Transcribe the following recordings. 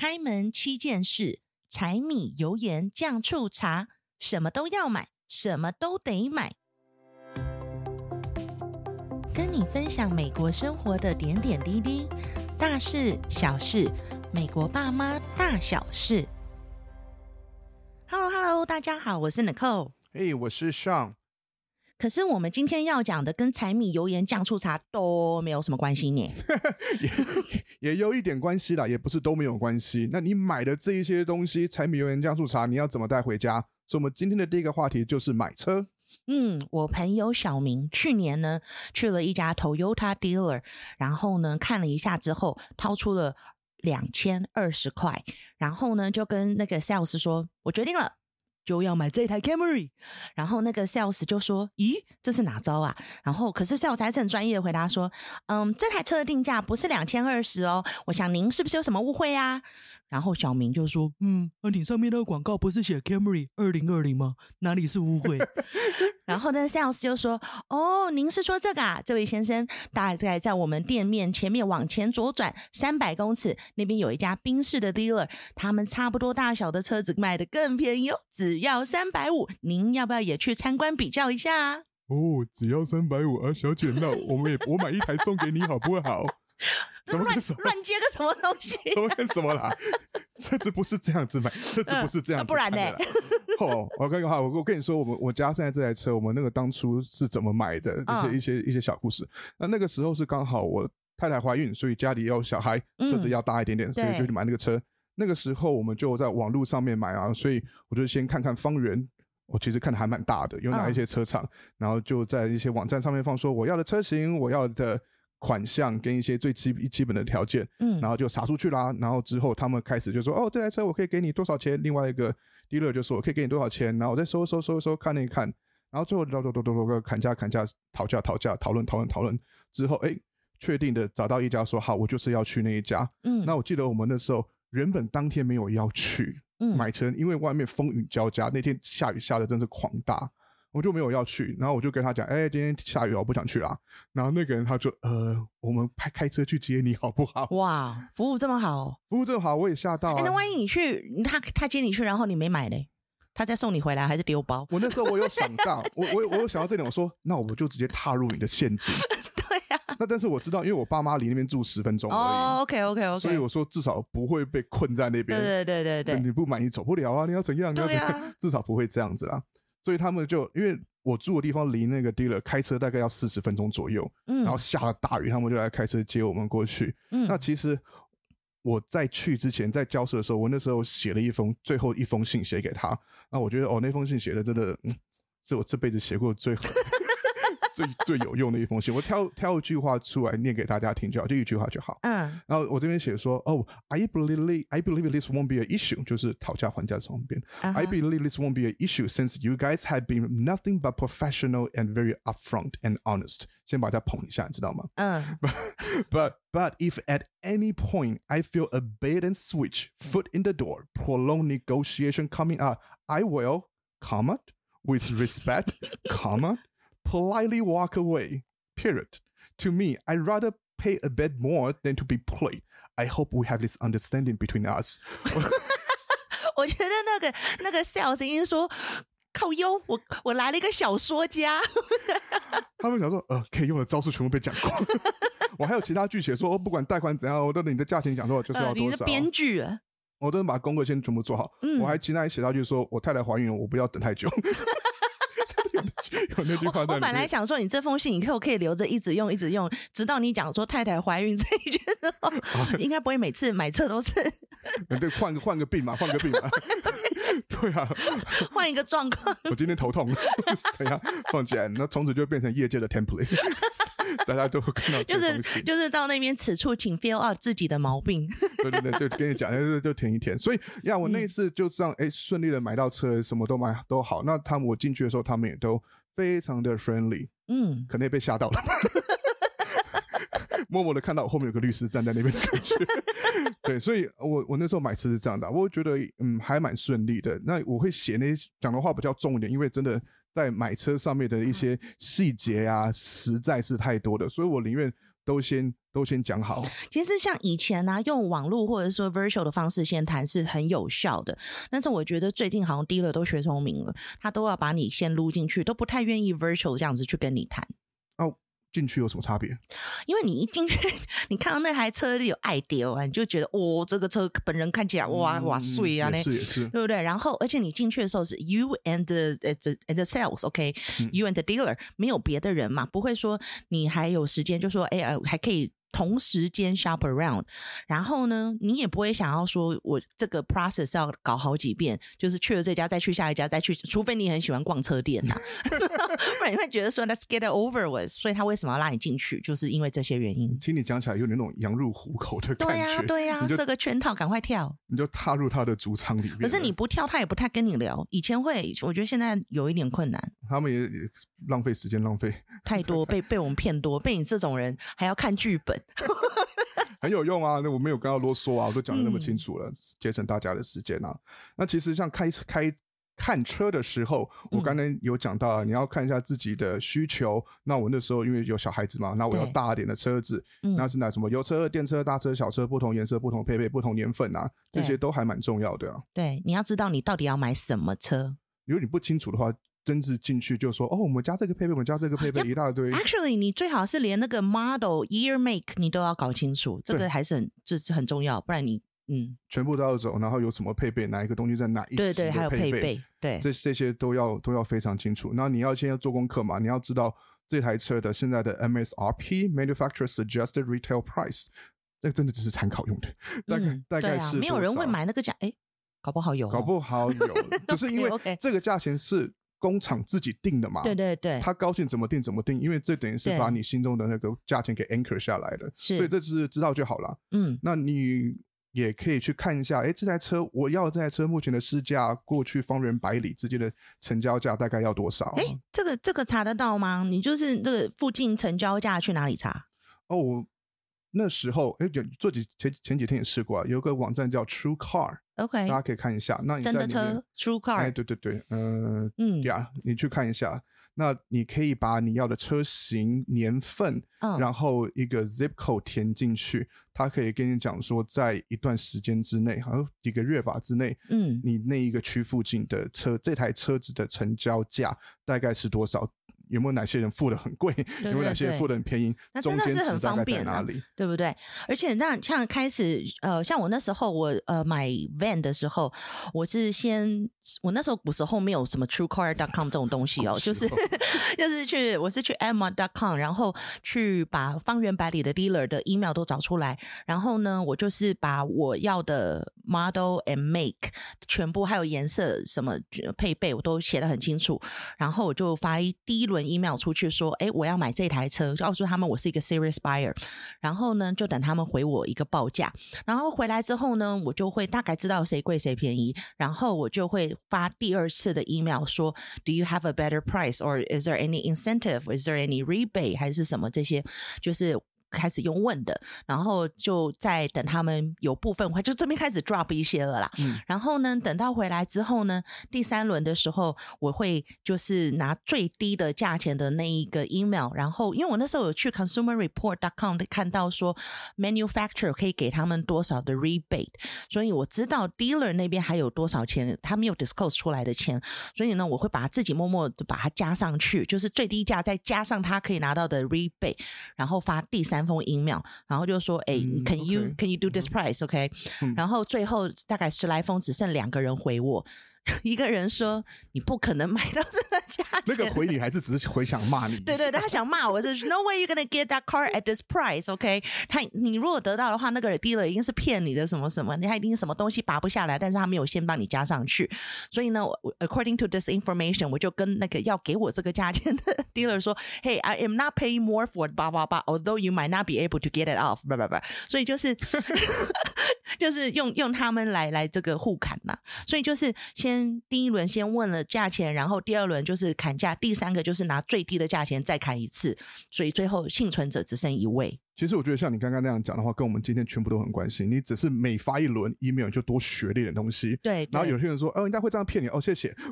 开门七件事：柴米油盐酱醋茶，什么都要买，什么都得买。跟你分享美国生活的点点滴滴，大事小事，美国爸妈大小事。Hello，Hello，大家好，我是 Nicole。嘿我是 Sean。可是我们今天要讲的跟柴米油盐酱醋茶都没有什么关系呢？也也有一点关系啦，也不是都没有关系。那你买的这一些东西，柴米油盐酱醋茶，你要怎么带回家？所以，我们今天的第一个话题就是买车。嗯，我朋友小明去年呢去了一家 Toyota dealer，然后呢看了一下之后，掏出了两千二十块，然后呢就跟那个 sales 说：“我决定了。”就要买这台 Camry，然后那个 sales 就说：“咦，这是哪招啊？”然后可是 sales 还是很专业的回答说：“嗯，这台车的定价不是两千二十哦，我想您是不是有什么误会啊？”然后小明就说：“嗯，你上面那个广告不是写 Camry 二零二零吗？哪里是误会？” 然后呢，sales 就说：“哦，您是说这个啊，这位先生，大概在我们店面前面往前左转三百公尺，那边有一家宾士的 dealer，他们差不多大小的车子卖得更便宜哦，只要三百五，您要不要也去参观比较一下？”哦，只要三百五啊，小姐，那我们也我买一台送给你好不好？什么乱乱接个什么东西？什么跟什么啦？车子不是这样子买，车子不是这样子，不然呢？哦，我跟你话，我我跟你说，我们我家现在这台车，我们那个当初是怎么买的？一些一些一些小故事。那那个时候是刚好我太太怀孕，所以家里有小孩，车子要大一点点，所以就去买那个车。那个时候我们就在网络上面买啊，所以我就先看看方圆，我其实看的还蛮大的，有哪一些车厂，然后就在一些网站上面放说我要的车型，我要的。款项跟一些最基基本的条件，嗯，然后就撒出去啦。然后之后他们开始就说：“哦，这台车我可以给你多少钱？”另外一个 dealer 就说：“我可以给你多少钱？”然后我再收收收收看一看，然后最后多多多多多个砍价砍价讨价讨价讨论讨论讨论之后，哎，确定的找到一家说好，我就是要去那一家。嗯，那我记得我们那时候原本当天没有要去买车，因为外面风雨交加，那天下雨下的真是狂大。我就没有要去，然后我就跟他讲，哎、欸，今天下雨了，我不想去啦。然后那个人他就，呃，我们开开车去接你好不好？哇，服务这么好，服务这么好，我也吓到、啊。那万一你去，他他接你去，然后你没买嘞，他再送你回来，还是丢包？我那时候我有想到，我我我有想到这点，我说，那我们就直接踏入你的陷阱。对呀、啊。那但是我知道，因为我爸妈离那边住十分钟哦，OK OK OK。所以我说至少不会被困在那边。对对对对对。你不买你走不了啊！你要怎样？你要怎样？啊、至少不会这样子啦。所以他们就因为。我住的地方离那个 dealer 开车大概要四十分钟左右，嗯，然后下了大雨，他们就来开车接我们过去。嗯，那其实我在去之前，在交涉的时候，我那时候写了一封最后一封信写给他。那我觉得哦，那封信写的真的，嗯，是我这辈子写过最好。最最有用的一封信，我挑挑一句话出来念给大家听就好，就一句话就好。嗯，然后我这边写说，哦，I believe I believe this won't be an issue，就是讨价还价双边。Uh huh. I believe this won't be an issue since you guys have been nothing but professional and very upfront and honest。先把它捧一下，你知道吗？嗯。Uh. But but but if at any point I feel a bait and switch, foot in the door, prolonged negotiation coming up, I will, comma, with respect, comma. Politely walk away. Period. To me, I'd rather pay a bit more than to be played. I hope we have this understanding between us. 我觉得那个那个 sales 应该说靠优，我我来了一个小说家。他们想说，呃，可以用的招数全部被讲过。我还有其他剧写说，哦不管贷款怎样，我都你的价钱讲多少就是要多少。呃、你是编剧啊？我都能把功课先全部做好。嗯、我还其他还写到就是说我太太怀孕了，我不要等太久。有那句话在。我本来想说，你这封信以后可以留着，一直用，一直用，直到你讲说太太怀孕这一句之后，啊、应该不会每次买车都是。对，换个换个病嘛，换个病嘛。对啊，换一个状况。我今天头痛，怎样放起来？那从此就变成业界的 template，大家都会看到。就是就是到那边此处，请 feel out 自己的毛病。对对对，就跟你讲，就就填一填。所以呀，我那一次就这样，哎、嗯，顺利的买到车，什么都买都好。那他们我进去的时候，他们也都非常的 friendly。嗯，可能也被吓到了。默默的看到我后面有个律师站在那边的感觉，对，所以我我那时候买车是这样的，我觉得嗯还蛮顺利的。那我会写那些讲的话比较重一点，因为真的在买车上面的一些细节啊，实在是太多的，所以我宁愿都先都先讲好。其实像以前呢、啊，用网络或者说 virtual 的方式先谈是很有效的，但是我觉得最近好像 dealer 都学聪明了，他都要把你先撸进去，都不太愿意 virtual 这样子去跟你谈。哦。进去有什么差别？因为你一进去，你看到那台车有爱丢啊，你就觉得哦，这个车本人看起来哇、嗯、哇碎啊，那是也是，对不对？然后，而且你进去的时候是 you and the and the sales，OK，you、okay? 嗯、and the dealer，没有别的人嘛，不会说你还有时间就说哎呀还可以。同时间 shop around，然后呢，你也不会想要说我这个 process 要搞好几遍，就是去了这家再去下一家再去，除非你很喜欢逛车店呐、啊，不然你会觉得说 let's get it over with。所以他为什么要拉你进去，就是因为这些原因。听你讲起来有点那种羊入虎口的感觉。对呀、啊，对呀、啊，设个圈套，赶快跳。你就踏入他的主场里面。可是你不跳，他也不太跟你聊。以前会，我觉得现在有一点困难。他们也也浪费时间，浪费太多，被被我们骗多，被你这种人还要看剧本。很有用啊！那我没有跟他啰嗦啊，我都讲的那么清楚了，节、嗯、省大家的时间啊。那其实像开开看车的时候，我刚才有讲到啊，你要看一下自己的需求。那我那时候因为有小孩子嘛，那我要大一点的车子，那是拿什么油车、电车、大车、小车，不同颜色、不同配备、不同年份啊，这些都还蛮重要的啊。对，你要知道你到底要买什么车。如果你不清楚的话。真是进去就说哦，我们家这个配备，我们家这个配备。一大堆。Actually，你最好是连那个 model、year、make 你都要搞清楚，这个还是很这是很重要，不然你嗯，全部都要走，然后有什么配备，哪一个东西在哪一对对，还有配备，对，这这些都要都要非常清楚。那你要先要做功课嘛，你要知道这台车的现在的 MSRP（Manufacturer Suggested Retail Price），这个真的只是参考用的，大概、嗯、大概是、啊、没有人会买那个价，哎，搞不好有、哦，搞不好有，就是因为这个价钱是。工厂自己定的嘛？对对对，他高兴怎么定怎么定，因为这等于是把你心中的那个价钱给 anchor 下来的，所以这是知道就好了。嗯，那你也可以去看一下，哎，这台车我要这台车目前的市价，过去方圆百里之间的成交价大概要多少？哎，这个这个查得到吗？你就是这个附近成交价去哪里查？哦，那时候哎，有做几前前几天也试过，啊有个网站叫 True Car。OK，大家可以看一下。那你在真的车，True Car，哎，对对对，呃，嗯，呀，你去看一下。那你可以把你要的车型、年份，嗯，然后一个 Zip Code 填进去，它可以跟你讲说，在一段时间之内，好像几个月吧之内，嗯，你那一个区附近的车，这台车子的成交价大概是多少？有没有哪些人付的很贵？有没有哪些人付的很便宜？那真的是很方便啊，对不对？而且那像开始呃，像我那时候我呃买 van 的时候，我是先我那时候古时候没有什么 TrueCar.com 这种东西哦，就是 就是去我是去 Emma.com，然后去把方圆百里的 dealer 的 email 都找出来，然后呢，我就是把我要的 model and make 全部还有颜色什么配备我都写得很清楚，然后我就发一第一轮。email 出去说，哎，我要买这台车，就告诉他们我是一个 serious buyer，然后呢，就等他们回我一个报价，然后回来之后呢，我就会大概知道谁贵谁便宜，然后我就会发第二次的 email 说，Do you have a better price or is there any incentive? Is there any rebate? 还是什么这些，就是。开始用问的，然后就在等他们有部分话，就这边开始 drop 一些了啦。嗯，然后呢，等到回来之后呢，第三轮的时候，我会就是拿最低的价钱的那一个 email，然后因为我那时候有去 consumerreport.com 看到说 manufacturer 可以给他们多少的 rebate，所以我知道 dealer 那边还有多少钱，他没有 disclose 出来的钱，所以呢，我会把自己默默的把它加上去，就是最低价再加上他可以拿到的 rebate，然后发第三。三封 email，然后就说：“哎、嗯、，Can you. Can you do this price？OK？、嗯、然后最后大概十来封，只剩两个人回我。”一个人说：“你不可能买到这个价钱。”那个回你还是只是回想骂你？对对，他想骂我，是 No way you gonna get that car at this price. OK？他你如果得到的话，那个 dealer 一定是骗你的，什么什么，他一定什么东西拔不下来，但是他没有先帮你加上去。所以呢，according to this information，我就跟那个要给我这个价钱的 dealer 说：“Hey, I am not paying more for blah blah. Although you might not be able to get it off, blah blah blah.” 所以就是就是用用他们来来这个互砍呐。所以就是先。第一轮先问了价钱，然后第二轮就是砍价，第三个就是拿最低的价钱再砍一次，所以最后幸存者只剩一位。其实我觉得像你刚刚那样讲的话，跟我们今天全部都很关系。你只是每发一轮 email 就多学了一点东西，对。然后有些人说，哦，人家会这样骗你，哦，谢谢。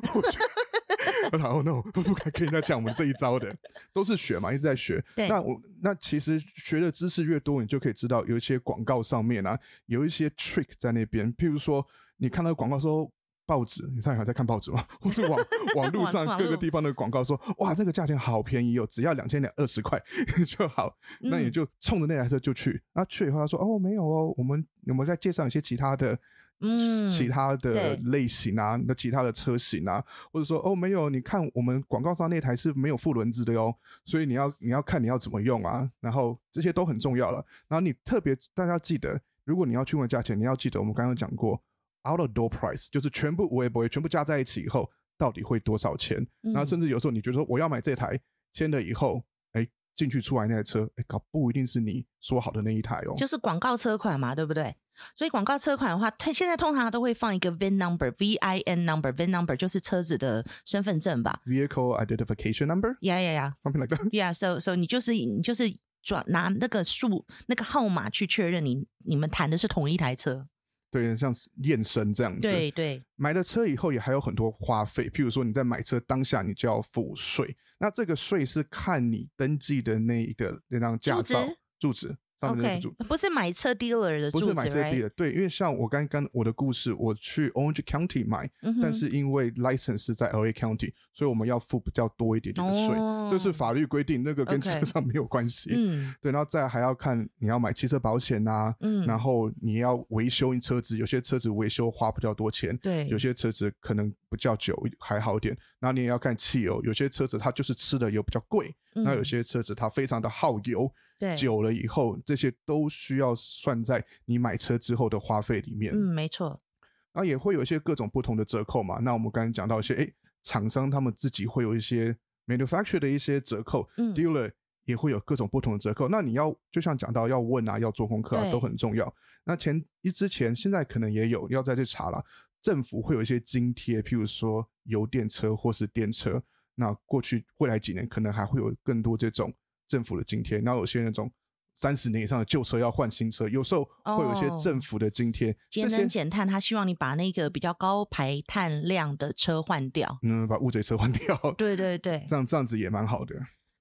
然后 no，不敢跟人家讲我们这一招的，都是学嘛，一直在学。对那我那其实学的知识越多，你就可以知道有一些广告上面啊，有一些 trick 在那边。譬如说，你看到广告说报纸，你看还在看报纸吗？或者网 网络上各个地方的广告说，哇，这个价钱好便宜哦，只要两千两二十块 就好。那你就冲着那台车就去。那去以后他说，哦，没有哦，我们我们再介绍一些其他的。嗯，其他的类型啊，那其他的车型啊，或者说哦，没有，你看我们广告上那台是没有副轮子的哟，所以你要你要看你要怎么用啊，然后这些都很重要了。然后你特别大家记得，如果你要去问价钱，你要记得我们刚刚讲过，out of door price 就是全部我也不会全部加在一起以后到底会多少钱。然后甚至有时候你觉得说我要买这台，签了以后，哎，进去出来那台车，哎，搞不一定是你说好的那一台哦，就是广告车款嘛，对不对？所以广告车款的话，它现在通常都会放一个 VIN number，V I N number，VIN number 就是车子的身份证吧？Vehicle identification number。Yeah, yeah, yeah. Something like that. Yeah, so, so 你就是你就是转拿那个数那个号码去确认你你们谈的是同一台车。对，像验身这样子。对对。买了车以后也还有很多花费，譬如说你在买车当下你就要付税，那这个税是看你登记的那一个那张驾照住址。OK，不是买车 dealer 的，不是买车 dealer，对，因为像我刚刚我的故事，我去 Orange County 买，但是因为 license 是在 LA County，所以我们要付比较多一点点的税，这是法律规定，那个跟车上没有关系。嗯，对，然后再还要看你要买汽车保险呐，嗯，然后你要维修你车子，有些车子维修花比较多钱，对，有些车子可能比较久还好点，然后你也要看汽油，有些车子它就是吃的油比较贵，那有些车子它非常的耗油。对，久了以后，这些都需要算在你买车之后的花费里面。嗯，没错。然后也会有一些各种不同的折扣嘛。那我们刚才讲到一些，哎，厂商他们自己会有一些 manufacturer 的一些折扣，嗯，dealer 也会有各种不同的折扣。那你要就像讲到要问啊，要做功课啊，都很重要。那前一之前，现在可能也有要再去查了。政府会有一些津贴，譬如说油电车或是电车。那过去未来几年可能还会有更多这种。政府的津贴，然后有些那种三十年以上的旧车要换新车，有时候会有一些政府的津贴，节能减碳，他希望你把那个比较高排碳量的车换掉，嗯，把乌贼车换掉，对对对，这样这样子也蛮好的。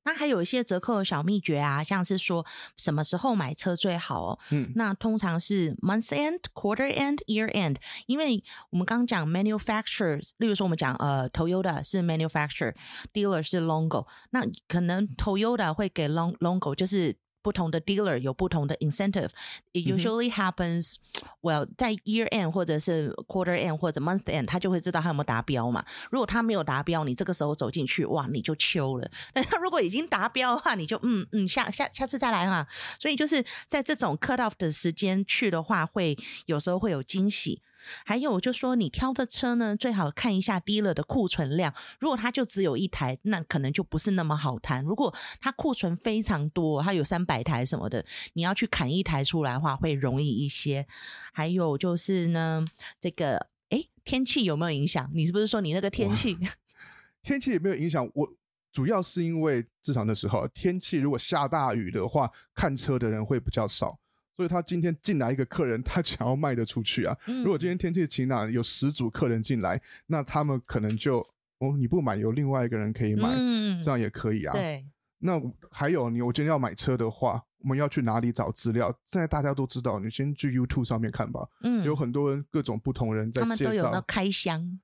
那还有一些折扣的小秘诀啊，像是说什么时候买车最好哦。嗯，那通常是 month end、quarter end、year end，因为我们刚刚讲 manufacturers，例如说我们讲呃 Toyota 是 manufacturer，dealer 是 Longo，那可能 Toyota 会给 Long Longo 就是。不同的 dealer 有不同的 incentive。It usually happens well 在 year end 或者是 quarter end 或者 month end，他就会知道他有没有达标嘛。如果他没有达标，你这个时候走进去，哇，你就秋了。但他如果已经达标的话，你就嗯嗯下下下次再来嘛。所以就是在这种 cut off 的时间去的话，会有时候会有惊喜。还有就说，你挑的车呢，最好看一下 dealer 的库存量。如果它就只有一台，那可能就不是那么好谈。如果它库存非常多，它有三百台什么的，你要去砍一台出来的话，会容易一些。还有就是呢，这个诶，天气有没有影响？你是不是说你那个天气？天气也没有影响。我主要是因为至少那时候天气，如果下大雨的话，看车的人会比较少。所以他今天进来一个客人，他想要卖得出去啊。如果今天天气晴朗，有十组客人进来，那他们可能就哦，你不买，有另外一个人可以买，这样也可以啊。对。那还有你，我今天要买车的话，我们要去哪里找资料？现在大家都知道，你先去 YouTube 上面看吧。嗯。有很多人各种不同人在介绍。他们都有那开箱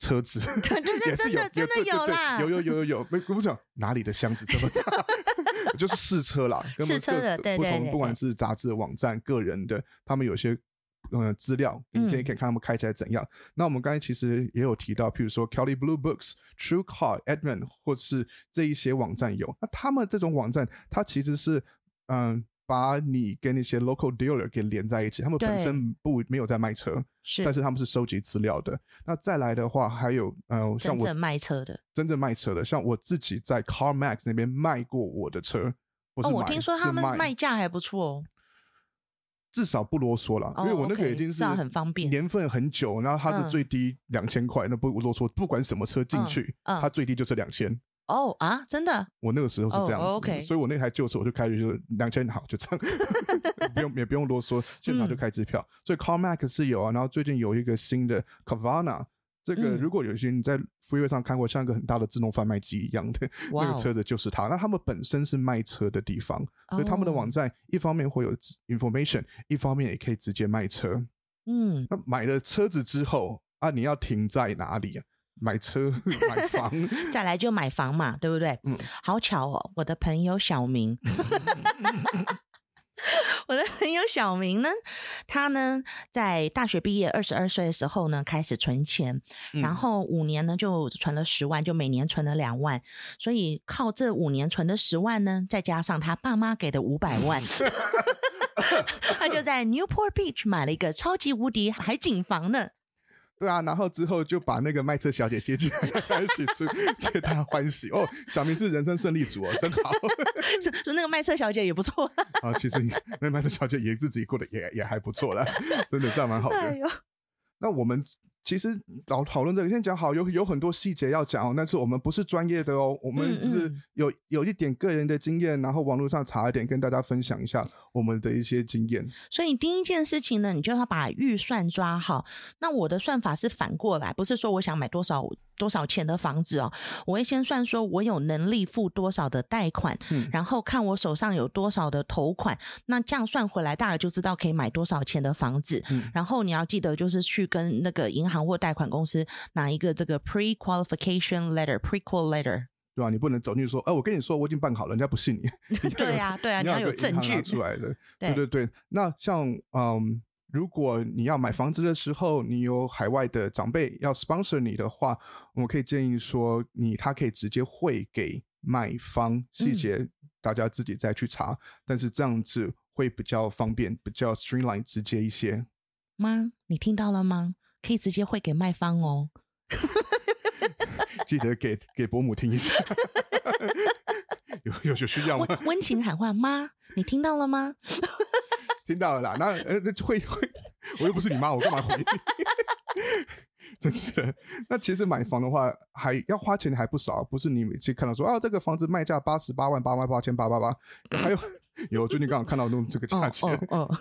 车子。对对对，真的真的有啦。有有有有有，没我不讲哪里的箱子这么大。就是试车啦，试车的，对对对，不管是杂志网站、个人的，他们有些呃资料，你可以可以看他们开起来怎样。那我们刚才其实也有提到，譬如说 Kelley Blue Books、True Car、Edmunds，或是这一些网站有。那他们这种网站，它其实是嗯。把你跟那些 local dealer 给连在一起，他们本身不没有在卖车，是，但是他们是收集资料的。那再来的话，还有呃，像我真正卖车的，真正卖车的，像我自己在 CarMax 那边卖过我的车。哦，我听说他们卖。价还不错哦，至少不啰嗦啦，因为我那个已经是很方便，年份很久，然后它的最低两千块，那不啰嗦，不管什么车进去，它最低就是两千。哦啊，真的？我那个时候是这样子，oh, okay. 所以我那台旧车我就开始就是两千好，就这样，不用也不用啰嗦，现场就开支票。嗯、所以 CarMax 是有啊，然后最近有一个新的 Carvana 这个如果有些你在 freeway 上看过，像一个很大的自动贩卖机一样的 那个车子，就是它。那他们本身是卖车的地方，所以他们的网站一方面会有 information，一方面也可以直接卖车。嗯，那买了车子之后啊，你要停在哪里啊？买车、买房，再来就买房嘛，对不对？嗯，好巧哦，我的朋友小明。我的朋友小明呢，他呢在大学毕业二十二岁的时候呢开始存钱，嗯、然后五年呢就存了十万，就每年存了两万，所以靠这五年存的十万呢，再加上他爸妈给的五百万，他就在 Newport Beach 买了一个超级无敌海景房呢。对啊，然后之后就把那个卖车小姐接进来，一起出皆大欢喜哦。小明是人生胜利组哦，真好。是是，那个卖车小姐也不错。啊，其实那卖车小姐也自己过得也也还不错啦，真的这样蛮好的。哎、那我们。其实老讨论这个，先讲好，有有很多细节要讲哦，但是我们不是专业的哦，我们只是有有一点个人的经验，然后网络上查一点，跟大家分享一下我们的一些经验。所以第一件事情呢，你就要把预算抓好。那我的算法是反过来，不是说我想买多少。多少钱的房子哦？我会先算说，我有能力付多少的贷款，嗯，然后看我手上有多少的头款，那这样算回来，大概就知道可以买多少钱的房子。嗯，然后你要记得，就是去跟那个银行或贷款公司拿一个这个 pre-qualification letter，pre-qual letter，对吧？你不能走进去说，哎，我跟你说，我已经办好了，人家不信你。对呀，对呀，你要有证据出来的。对对对，那像嗯。如果你要买房子的时候，你有海外的长辈要 sponsor 你的话，我可以建议说，你他可以直接汇给卖方，细节大家自己再去查，嗯、但是这样子会比较方便，比较 streamline 直接一些。妈，你听到了吗？可以直接汇给卖方哦。记得给给伯母听一下。有有有需要吗？温情喊话，妈，你听到了吗？听到了啦，那呃，会会，我又不是你妈，我干嘛回你？真是的。那其实买房的话，还要花钱还不少，不是你每次看到说啊，这个房子卖价八十八万八万八千八八八，还有 有最近刚好看到弄这个价钱，哦哦哦、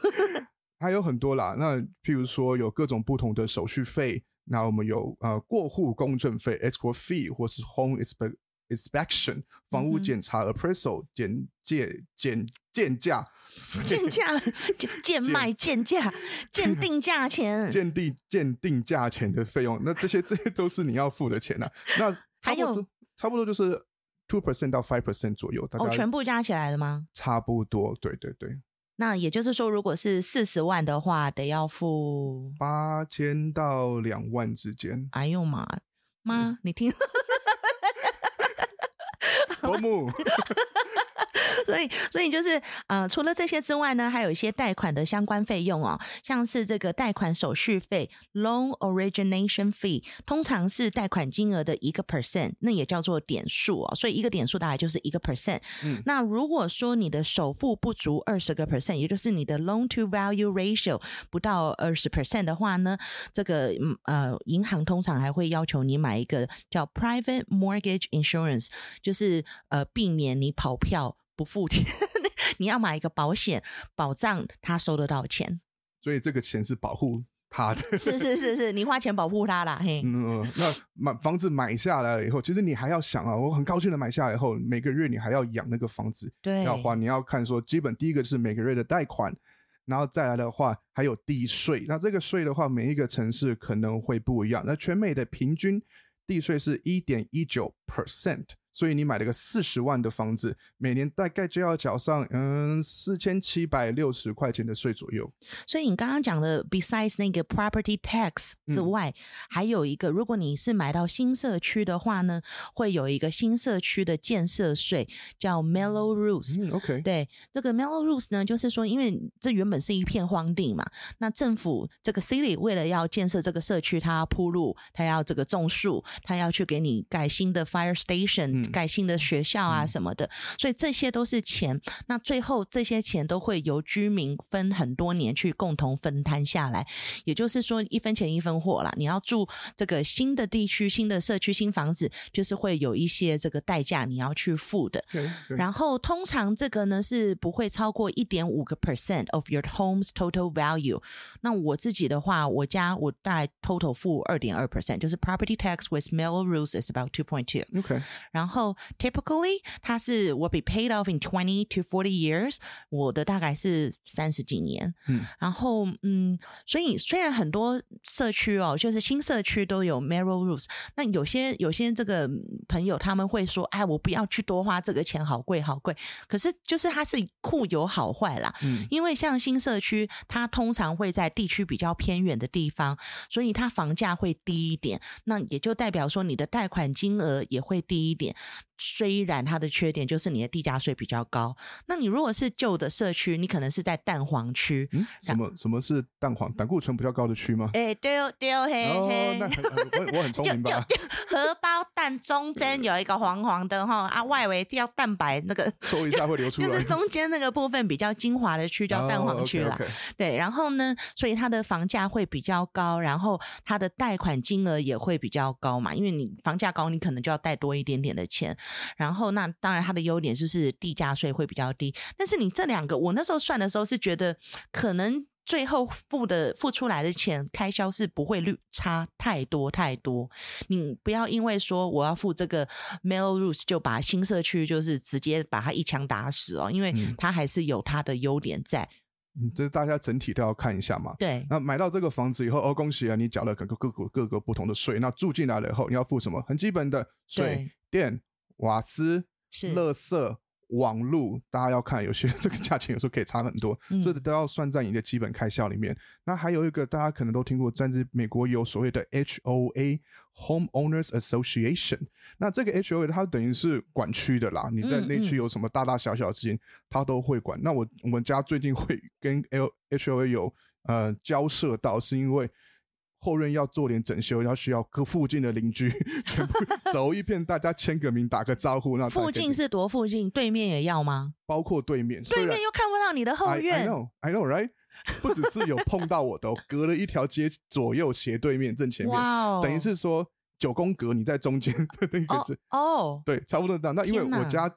还有很多啦。那譬如说有各种不同的手续费，那我们有呃过户公证费 escrow fee，或是 home inspection 房屋检查 appraisal 检鉴检鉴 价。鉴价、鉴卖、鉴价、鉴定价钱、鉴定、鉴定价钱的费用，那这些这些都是你要付的钱呐、啊。那 还有差不多就是 two percent 到 five percent 左右，大概哦，全部加起来了吗？差不多，对对对。那也就是说，如果是四十万的话，得要付八千到两万之间。哎呦妈妈，嗯、你听，伯母。所以，所以就是，呃，除了这些之外呢，还有一些贷款的相关费用哦，像是这个贷款手续费 （loan origination fee），通常是贷款金额的一个 percent，那也叫做点数哦。所以一个点数大概就是一个 percent。嗯，那如果说你的首付不足二十个 percent，也就是你的 loan to value ratio 不到二十 percent 的话呢，这个呃，银行通常还会要求你买一个叫 private mortgage insurance，就是呃，避免你跑票。不付钱，你要买一个保险，保障他收得到钱。所以这个钱是保护他的。是是是是，你花钱保护他啦。嘿，嗯，那买房子买下来了以后，其实你还要想啊，我很高兴的买下来以后，每个月你还要养那个房子，对，要花。你要看说，基本第一个是每个月的贷款，然后再来的话还有地税。那这个税的话，每一个城市可能会不一样。那全美的平均地税是一点一九 percent。所以你买了个四十万的房子，每年大概就要缴上嗯四千七百六十块钱的税左右。所以你刚刚讲的，besides 那个 property tax 之外，嗯、还有一个，如果你是买到新社区的话呢，会有一个新社区的建设税，叫 mellow rules、嗯，OK。对，这个 mellow rules 呢，就是说，因为这原本是一片荒地嘛，那政府这个 city 为了要建设这个社区，它要铺路，它要这个种树，它要去给你盖新的 fire station。盖新的学校啊什么的，嗯、所以这些都是钱。那最后这些钱都会由居民分很多年去共同分摊下来，也就是说一分钱一分货啦。你要住这个新的地区、新的社区、新房子，就是会有一些这个代价你要去付的。然后通常这个呢是不会超过一点五个 percent of your home's total value。那我自己的话，我家我大概 total 付二点二 percent，就是 property tax with mail rules is about two point two。OK。然后 typically 它是我 be paid off in twenty to forty years，我的大概是三十几年。嗯。然后嗯，所以虽然很多社区哦，就是新社区都有 Melrose，那有些有些这个朋友他们会说，哎，我不要去多花这个钱，好贵好贵。可是就是它是库有好坏啦。嗯。因为像新社区，它通常会在地区比较偏远的地方，所以它房价会低一点。那也就代表说你的贷款金额也会低一点。虽然它的缺点就是你的地价税比较高，那你如果是旧的社区，你可能是在蛋黄区。嗯，什么什么是蛋黄？胆固醇比较高的区吗？哎、欸，对哦，对哦，嘿嘿。那很我我很聪明吧？就就就荷包蛋中 间有一个黄黄的哈啊，外围要蛋白那个，说一下会流出来。就是中间那个部分比较精华的区叫蛋黄区啦。Oh, okay, okay. 对，然后呢，所以它的房价会比较高，然后它的贷款金额也会比较高嘛，因为你房价高，你可能就要贷多一点点的钱。然后，那当然它的优点就是地价税会比较低。但是你这两个，我那时候算的时候是觉得，可能最后付的付出来的钱开销是不会率差太多太多。你不要因为说我要付这个 mail rules 就把新社区就是直接把它一枪打死哦，因为它还是有它的优点在。嗯，这大家整体都要看一下嘛。对。那买到这个房子以后，哦，恭喜啊，你缴了各个各个各个不同的税。那住进来了以后，你要付什么？很基本的水电。瓦斯、是垃圾、网路，大家要看，有些 这个价钱有时候可以差很多，嗯、这都要算在你的基本开销里面。那还有一个大家可能都听过，在美国有所谓的 HOA（Homeowners Association）。那这个 HOA 它等于是管区的啦，你在那区有什么大大小小的事情，它、嗯嗯、都会管。那我我们家最近会跟 L HOA 有呃交涉到，是因为。后院要做点整修，然后需要各附近的邻居 全部走一遍，大家签个名，打个招呼。那 附近是多附近？对面也要吗？包括对面，对面又看不到你的后院。I, I know, I know, right？不只是有碰到我的，隔了一条街左右斜对面正前面，哇 Wow 等于是说九宫格，你在中间的那个是哦，oh, oh, 对，差不多这样。那因为我家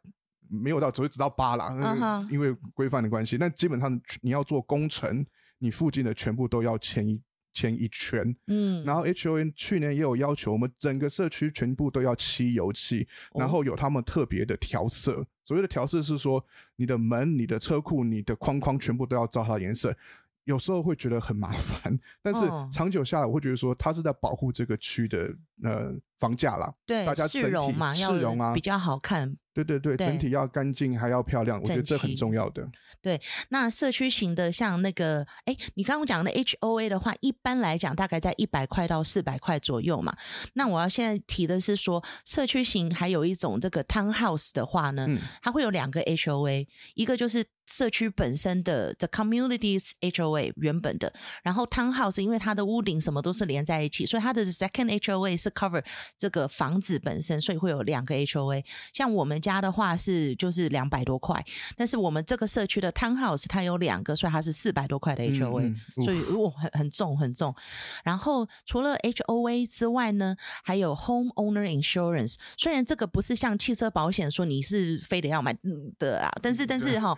没有到，只会直到八啦，uh huh. 因为规范的关系。那基本上你要做工程，你附近的全部都要签一。签一圈，嗯，然后 H O N 去年也有要求，我们整个社区全部都要漆油漆，哦、然后有他们特别的调色。所谓的调色是说，你的门、你的车库、你的框框全部都要照它的颜色。有时候会觉得很麻烦，但是长久下来，我会觉得说，它是在保护这个区的呃房价啦。对，大家整体市容嘛，市容啊，比较好看。对对对，对整体要干净还要漂亮，我觉得这很重要的。对，那社区型的像那个，哎，你刚刚讲的 HOA 的话，一般来讲大概在一百块到四百块左右嘛。那我要现在提的是说，社区型还有一种这个 Townhouse 的话呢，嗯、它会有两个 HOA，一个就是社区本身的 The Communities HOA 原本的，然后 Townhouse 因为它的屋顶什么都是连在一起，所以它的 Second HOA 是 cover 这个房子本身，所以会有两个 HOA。像我们。家的话是就是两百多块，但是我们这个社区的 townhouse 它有两个，所以它是四百多块的 HOA，嗯嗯、所以哇很很重很重。然后除了 HOA 之外呢，还有 homeowner insurance。虽然这个不是像汽车保险说你是非得要买的啊，但是但是哈，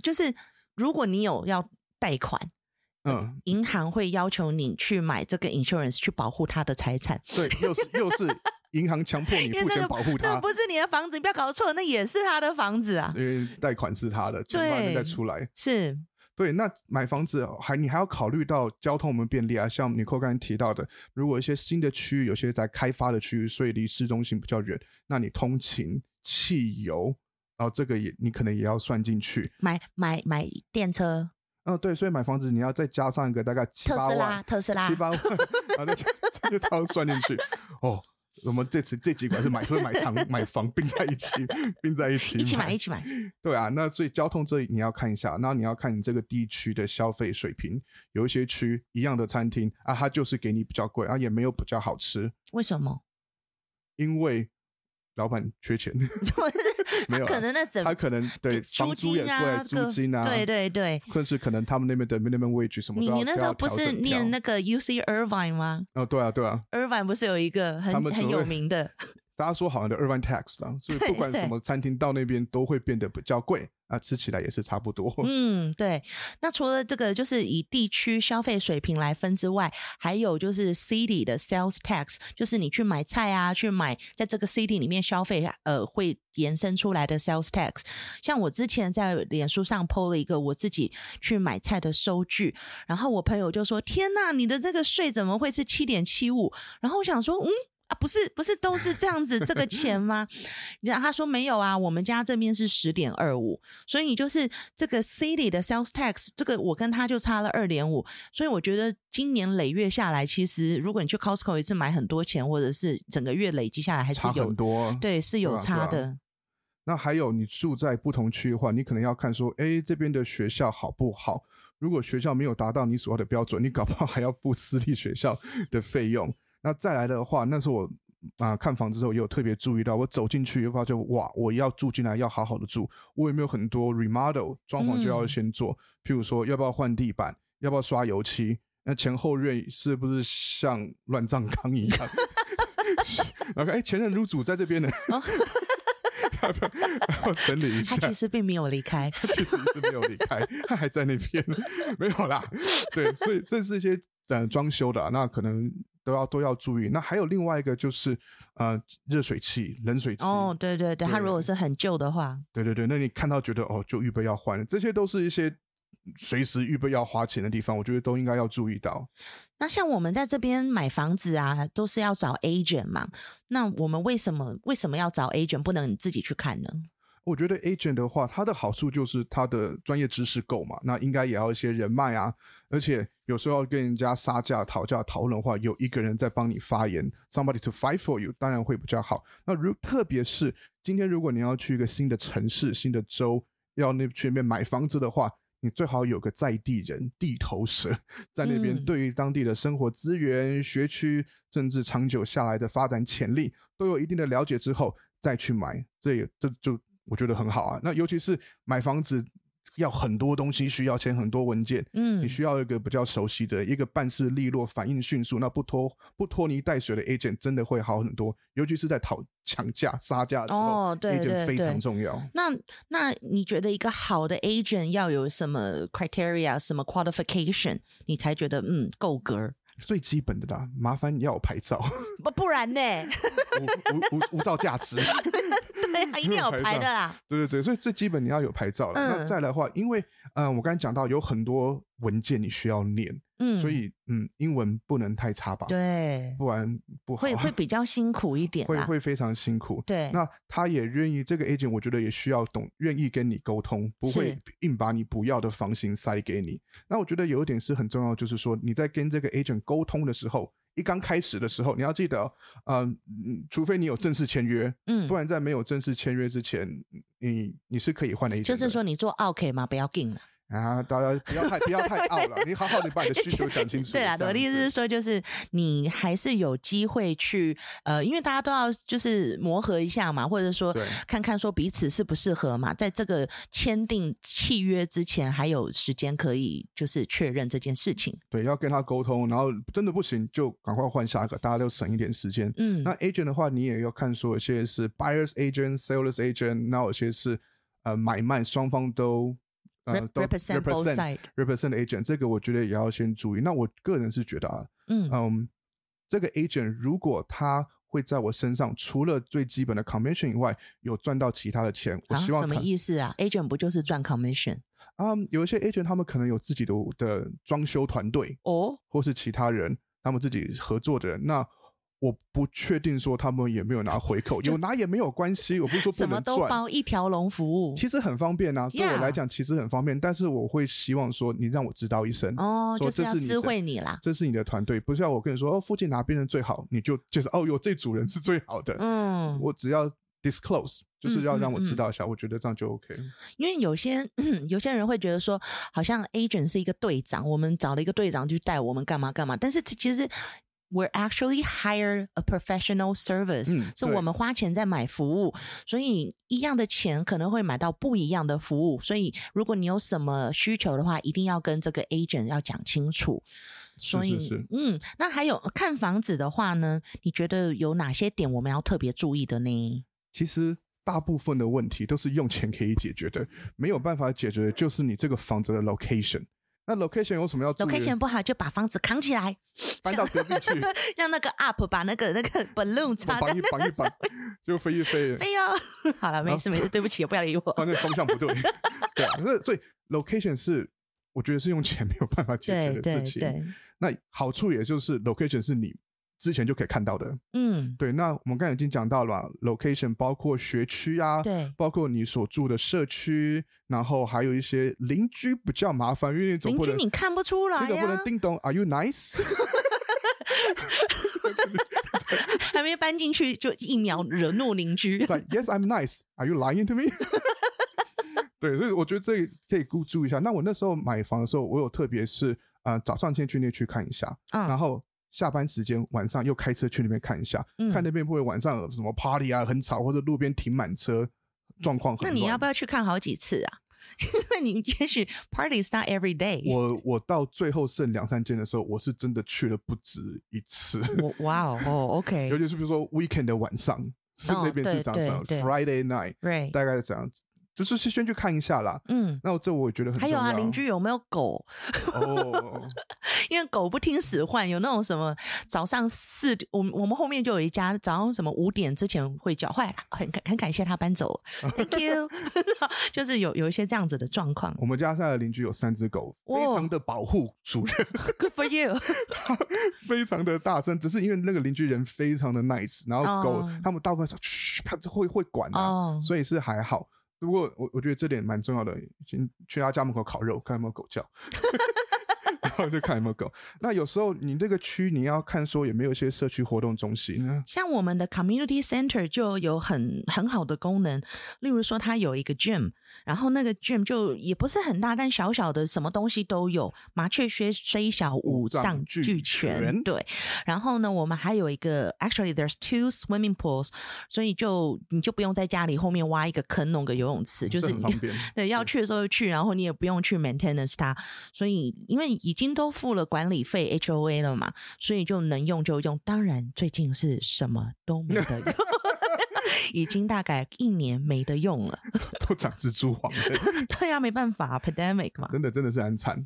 就是如果你有要贷款，嗯，银行会要求你去买这个 insurance 去保护他的财产。对，又是又是。银行强迫你付钱保护他，那不是你的房子，你不要搞错，那也是他的房子啊。因为贷款是他的，钱还没再出来。是，对。那买房子还你还要考虑到交通我们便利啊，像 Nicole 刚才提到的，如果一些新的区域，有些在开发的区域，所以离市中心比较远，那你通勤、汽油，然后这个也你可能也要算进去。买买买电车，嗯，对，所以买房子你要再加上一个大概七八万，特斯拉，特斯拉，七八万，然后这个都要算进去哦。我们这次这几款是买车买房买房并在一起，并在一起，一起买一起买。对啊，那所以交通这里你要看一下，那你要看你这个地区的消费水平。有一些区一样的餐厅啊，它就是给你比较贵啊，也没有比较好吃。为什么？因为老板缺钱，没有，可能那整他可能对房租也贵，租金啊，对对对，或者是可能他们那边的 minimum wage 什么的。你你那时候不是念那个 UC Irvine 吗？哦，对啊，对啊，Irvine 不是有一个很很有名的。大家说好像的 Irvine tax 啦，所以不管什么 餐厅到那边都会变得比较贵啊，吃起来也是差不多。嗯，对。那除了这个，就是以地区消费水平来分之外，还有就是 city 的 sales tax，就是你去买菜啊，去买在这个 city 里面消费，呃，会延伸出来的 sales tax。像我之前在脸书上 po 了一个我自己去买菜的收据，然后我朋友就说：“天呐，你的这个税怎么会是七点七五？”然后我想说：“嗯。”啊，不是不是都是这样子这个钱吗？然后他说没有啊，我们家这边是十点二五，所以就是这个 city 的 sales tax，这个我跟他就差了二点五，所以我觉得今年累月下来，其实如果你去 Costco 一次买很多钱，或者是整个月累积下来，还是有差很多，对，是有差的。那还有你住在不同区的话，你可能要看说，哎，这边的学校好不好？如果学校没有达到你所要的标准，你搞不好还要付私立学校的费用。那再来的话，那时候我啊、呃、看房子之后也有特别注意到，我走进去又发现哇，我要住进来要好好的住，我有没有很多 remodel 装潢就要先做，嗯、譬如说要不要换地板，要不要刷油漆，那前后院是不是像乱葬岗一样 哎，前任屋主在这边呢，整理一下？他其实并没有离开，他其实一直没有离开，他还在那边，没有啦。对，所以这是一些呃装修的、啊，那可能。都要都要注意。那还有另外一个就是，呃，热水器、冷水器。哦，对对对，它如果是很旧的话，对对对，那你看到觉得哦，就预备要换了，这些都是一些随时预备要花钱的地方，我觉得都应该要注意到。那像我们在这边买房子啊，都是要找 agent 嘛。那我们为什么为什么要找 agent，不能你自己去看呢？我觉得 agent 的话，它的好处就是它的专业知识够嘛，那应该也要一些人脉啊，而且有时候要跟人家杀价、讨价、讨论的话，有一个人在帮你发言，somebody to fight for you，当然会比较好。那如特别是今天如果你要去一个新的城市、新的州，要那去那边买房子的话，你最好有个在地人、地头蛇在那边，对于当地的生活资源、学区，甚至长久下来的发展潜力都有一定的了解之后再去买，这也这就。我觉得很好啊，那尤其是买房子要很多东西，需要签很多文件，嗯，你需要一个比较熟悉的一个办事利落、反应迅速，那不拖不拖泥带水的 agent 真的会好很多，尤其是在讨抢价杀价的时候，哦，对对对，agent 非常重要。那那你觉得一个好的 agent 要有什么 criteria、什么 qualification，你才觉得嗯够格？最基本的啦，麻烦你要有牌照，不不然呢？无无无无照驾驶。对，一定要有牌的啦。对对对，所以最基本你要有牌照了。嗯、那再来的话，因为嗯、呃，我刚才讲到有很多文件你需要念，嗯，所以嗯，英文不能太差吧？对，不然不好，会会比较辛苦一点，会会非常辛苦。对，那他也愿意，这个 agent 我觉得也需要懂，愿意跟你沟通，不会硬把你不要的房型塞给你。那我觉得有一点是很重要，就是说你在跟这个 agent 沟通的时候。一刚开始的时候，你要记得，嗯、呃，除非你有正式签约，嗯，不然在没有正式签约之前，你你是可以换的。就是说，你做 OK 吗？不要紧了。啊，大家不要太不要太傲了，你好好的把你的需求讲清楚。对啊，我的意思是说，就是你还是有机会去，呃，因为大家都要就是磨合一下嘛，或者说看看说彼此适不适合嘛，在这个签订契约之前，还有时间可以就是确认这件事情。对，要跟他沟通，然后真的不行就赶快换下一个，大家都省一点时间。嗯，那 agent 的话，你也要看说有些是 buyers agent、sellers agent，那有些是呃买卖双方都。呃，represent both side，represent agent，这个我觉得也要先注意。那我个人是觉得啊，嗯嗯，这个 agent 如果他会在我身上，除了最基本的 commission 以外，有赚到其他的钱，我希望什么意思啊？agent 不就是赚 commission？啊，有一些 agent 他们可能有自己的的装修团队哦，或是其他人他们自己合作的人那。我不确定说他们有没有拿回扣，有拿也没有关系。我不是说不能，什么都包一条龙服务，其实很方便啊。对我来讲，其实很方便。但是我会希望说，你让我知道一声哦，就是要知会你啦。这是你的团队，不是要我跟你说哦，附近哪边人最好，你就就是哦，有这组人是最好的。嗯，我只要 disclose，就是要让我知道一下，嗯嗯嗯，我觉得这样就 OK。因为有些 有些人会觉得说，好像 agent 是一个队长，我们找了一个队长去带我们干嘛干嘛，但是其实。We're actually hire a professional service，、嗯、是我们花钱在买服务，所以一样的钱可能会买到不一样的服务。所以如果你有什么需求的话，一定要跟这个 agent 要讲清楚。所以，是是是嗯，那还有看房子的话呢，你觉得有哪些点我们要特别注意的呢？其实大部分的问题都是用钱可以解决的，没有办法解决的就是你这个房子的 location。那 location 有什么要注意？location 不好就把房子扛起来，搬到隔壁去，让那个 up 把那个那个 balloon 插在那个绑一绑一绑，就飞一飞。飞哦！好了，没事没事，对不起，不要理我。反正方向不对。对啊，所以所以 location 是我觉得是用钱没有办法解决的事情。对对对。那好处也就是 location 是你。之前就可以看到的，嗯，对。那我们刚才已经讲到了，location 包括学区啊，对，包括你所住的社区，然后还有一些邻居比较麻烦，因为你总不能邻居你看不出来呀，你总不能叮咚，Are you nice？还没搬进去就一秒惹怒邻居。Yes, I'm nice. Are you lying to me？对，所以我觉得这可以注意一下。那我那时候买房的时候，我有特别是啊、呃，早上先去那区看一下，嗯、然后。下班时间晚上又开车去那边看一下，嗯、看那边会不会晚上有什么 party 啊，很吵，或者路边停满车，状况很乱。那你要不要去看好几次啊？因为你也许 party is not every day。我我到最后剩两三间的时候，我是真的去了不止一次。哇哦哦，OK。尤其是比如说 weekend 的晚上，是那边是这样子，Friday night，对大概是这样子。就是先去看一下啦，嗯，那我这我也觉得很。还有啊，邻居有没有狗？哦，因为狗不听使唤，有那种什么早上四点，我我们后面就有一家早上什么五点之前会叫，后来很很感谢他搬走了，Thank you，就是有有一些这样子的状况。我们家现在的邻居有三只狗，非常的保护主人，Good for you，非常的大声，只是因为那个邻居人非常的 nice，然后狗他们大部分说嘘，他会会管的，所以是还好。不过我我觉得这点蛮重要的，先去他家门口烤肉，看有没有狗叫。就看有没有狗。那有时候你那个区你要看说有没有一些社区活动中心呢？像我们的 community center 就有很很好的功能，例如说它有一个 gym，然后那个 gym 就也不是很大，但小小的什么东西都有，麻雀虽虽小五脏俱全。对。然后呢，我们还有一个 actually there's two swimming pools，所以就你就不用在家里后面挖一个坑弄个游泳池，就是你对要去的时候就去，然后你也不用去 maintenance 它，所以因为以已经都付了管理费 HOA 了嘛，所以就能用就用。当然，最近是什么都没得用，已经大概一年没得用了，都长蜘蛛网了。对呀、啊，没办法，pandemic 嘛，真的真的是很惨。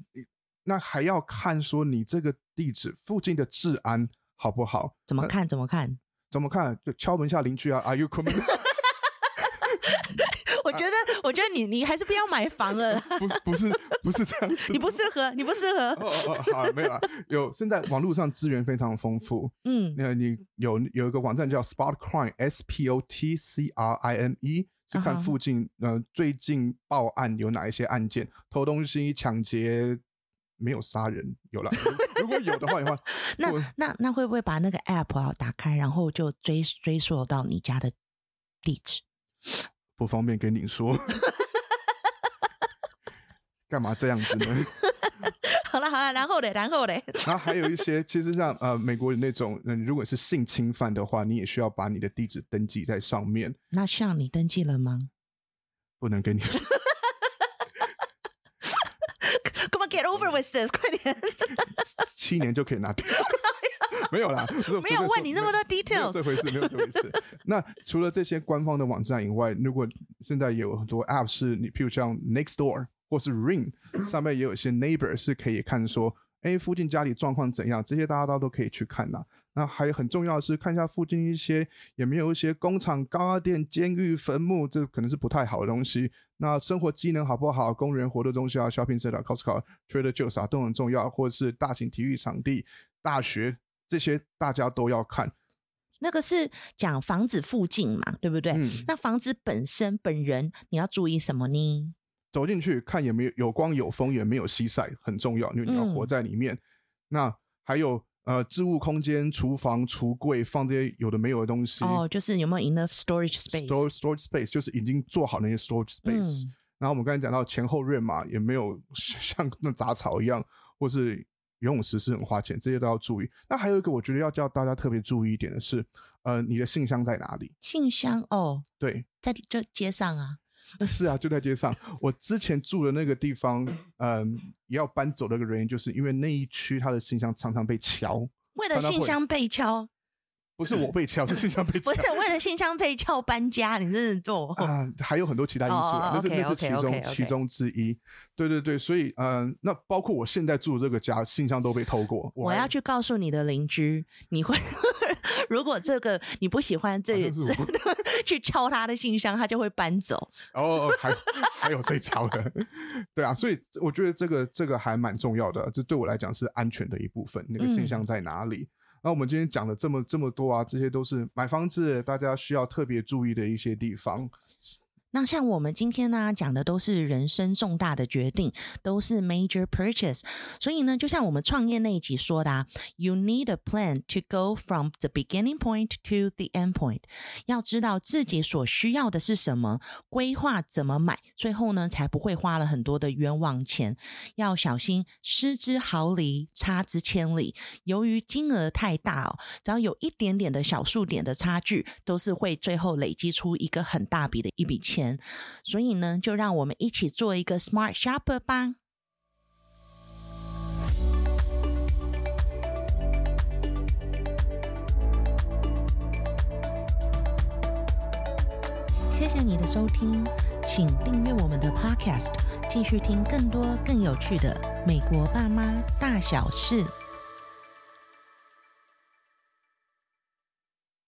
那还要看说你这个地址附近的治安好不好？怎么看？怎么看？怎么看？就敲门下邻居啊，Are you coming？我觉得，我觉得你你还是不要买房了。不，不是，不是这样子。你不适合，你不适合。哦哦，好，没有啊。有，现在网络上资源非常丰富。嗯，那你有有一个网站叫 Spot Crime，S P O T C R I M E，是看附近呃最近报案有哪一些案件，偷东西、抢劫，没有杀人，有了。如果有的话，的话，那那那会不会把那个 App 啊打开，然后就追追溯到你家的地址？不方便跟你说，干嘛这样子呢？好了好了，然后嘞，然后嘞，然后还有一些，其实像呃，美国的那种，嗯，如果是性侵犯的话，你也需要把你的地址登记在上面。那像你登记了吗？不能跟你说。Come on, get over with this，快点。七年就可以拿掉。没有啦，没有问你那么多 details，这回事 没有这回事。那除了这些官方的网站以外，如果现在有很多 app 是你，譬如像 Nextdoor 或是 Ring 上面也有一些 neighbor 是可以看说，哎，附近家里状况怎样，这些大家都可以去看呐。那还有很重要的是，看一下附近一些有没有一些工厂、高压电、监狱、坟墓，这可能是不太好的东西。那生活机能好不好？工人活动中心啊，shopping center、Costco、Trader Joe's 啊，都很重要，或者是大型体育场地、大学。这些大家都要看，那个是讲房子附近嘛，对不对？嗯。那房子本身本人你要注意什么呢？走进去看也没有有光有风，也没有西晒，很重要，因为你要活在里面。嗯。那还有呃，置物空间、厨房、橱柜放这些有的没有的东西。哦，就是有没有 enough storage space？storage storage space 就是已经做好那些 storage space。嗯。然后我们刚才讲到前后院嘛，也没有 像那杂草一样，或是。游泳池是很花钱，这些都要注意。那还有一个，我觉得要叫大家特别注意一点的是，呃，你的信箱在哪里？信箱哦，对，在就街上啊。是啊，就在街上。我之前住的那个地方，嗯，也要搬走的一个原因，就是因为那一区它的信箱常常被敲。为了信箱被敲？不是我被敲，是信箱被敲。不是为了信箱被敲搬家，你真是做啊？还有很多其他因素啊，那是那是其中其中之一。对对对，所以嗯，那包括我现在住的这个家，信箱都被偷过。我要去告诉你的邻居，你会。如果这个你不喜欢这一次 去敲他的信箱，他就会搬走。哦，还还有这招的，对啊，所以我觉得这个这个还蛮重要的，这对我来讲是安全的一部分。那个信箱在哪里？那、我们今天讲了这么这么多啊，这些都是买房子大家需要特别注意的一些地方。那像我们今天呢讲的都是人生重大的决定，都是 major purchase。所以呢，就像我们创业那一集说的啊，You need a plan to go from the beginning point to the end point。要知道自己所需要的是什么，规划怎么买，最后呢才不会花了很多的冤枉钱。要小心失之毫厘，差之千里。由于金额太大哦，只要有一点点的小数点的差距，都是会最后累积出一个很大笔的一笔钱所以呢，就让我们一起做一个 smart shopper 吧。谢谢你的收听，请订阅我们的 podcast，继续听更多更有趣的美国爸妈大小事。